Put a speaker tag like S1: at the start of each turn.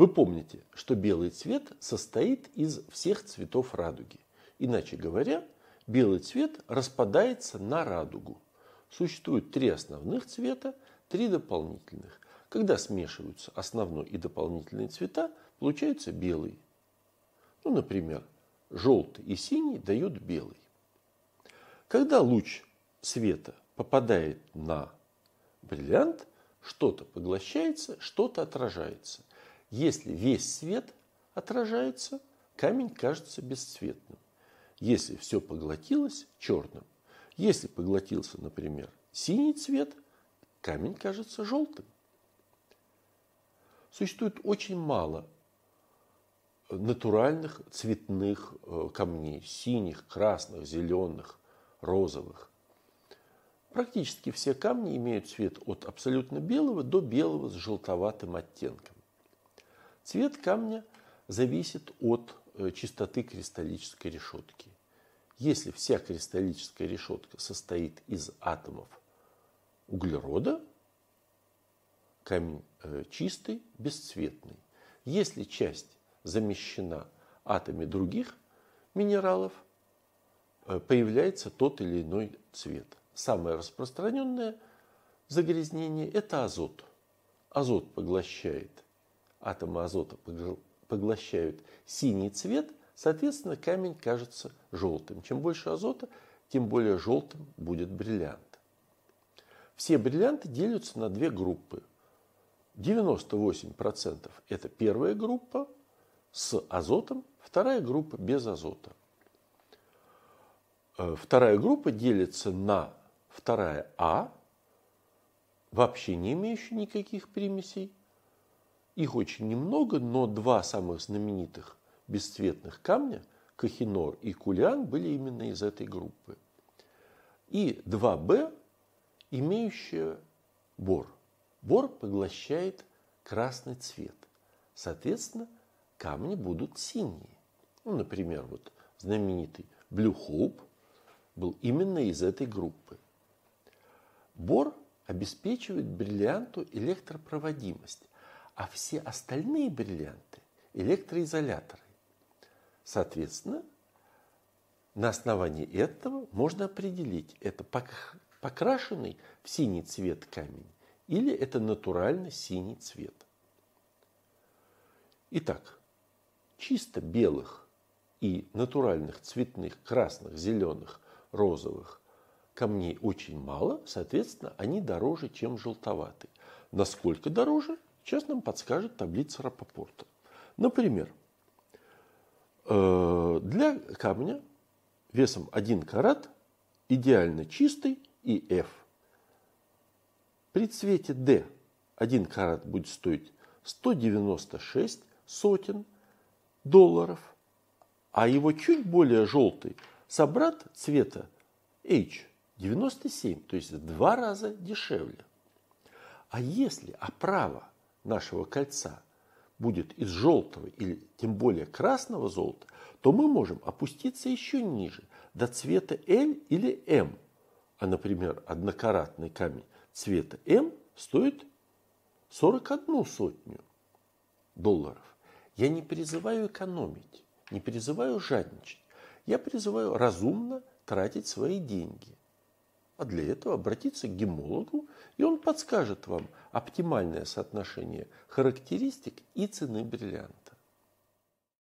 S1: Вы помните, что белый цвет состоит из всех цветов радуги. Иначе говоря, белый цвет распадается на радугу. Существует три основных цвета, три дополнительных. Когда смешиваются основной и дополнительные цвета, получается белый. Ну, например, желтый и синий дают белый. Когда луч света попадает на бриллиант, что-то поглощается, что-то отражается. Если весь свет отражается, камень кажется бесцветным. Если все поглотилось – черным. Если поглотился, например, синий цвет, камень кажется желтым. Существует очень мало натуральных цветных э, камней, синих, красных, зеленых, розовых. Практически все камни имеют цвет от абсолютно белого до белого с желтоватым оттенком. Цвет камня зависит от э, чистоты кристаллической решетки. Если вся кристаллическая решетка состоит из атомов углерода, камень э, чистый, бесцветный. Если часть замещена атомами других минералов, э, появляется тот или иной цвет. Самое распространенное загрязнение – это азот. Азот поглощает, атомы азота поглощают синий цвет, соответственно, камень кажется желтым. Чем больше азота, тем более желтым будет бриллиант. Все бриллианты делятся на две группы. 98% это первая группа с азотом, вторая группа без азота. Э, вторая группа делится на вторая А, вообще не имеющая никаких примесей. Их очень немного, но два самых знаменитых бесцветных камня, Кахинор и Кулиан, были именно из этой группы. И 2Б, имеющая бор. Бор поглощает красный цвет. Соответственно, камни будут синие. Ну, например, вот знаменитый Blue Hope был именно из этой группы. Бор обеспечивает бриллианту электропроводимость, а все остальные бриллианты – электроизоляторы. Соответственно, на основании этого можно определить, это покрашенный в синий цвет камень или это натурально синий цвет. Итак, чисто белых и натуральных цветных красных, зеленых, розовых камней очень мало, соответственно, они дороже, чем желтоватый. Насколько дороже, сейчас нам подскажет таблица Рапопорта. Например, э, для камня весом 1 карат идеально чистый и F. При цвете D 1 карат будет стоить 196 сотен долларов, а его чуть более желтый собрат цвета H 97, то есть в два раза дешевле. А если оправа нашего кольца будет из желтого или тем более красного золота, то мы можем опуститься еще ниже, до цвета L или M. А, например, однокаратный камень цвета M стоит 41 сотню долларов. Я не призываю экономить, не призываю жадничать. Я призываю разумно тратить свои деньги. А для этого обратиться к гемологу, и он подскажет вам оптимальное соотношение характеристик и цены бриллианта.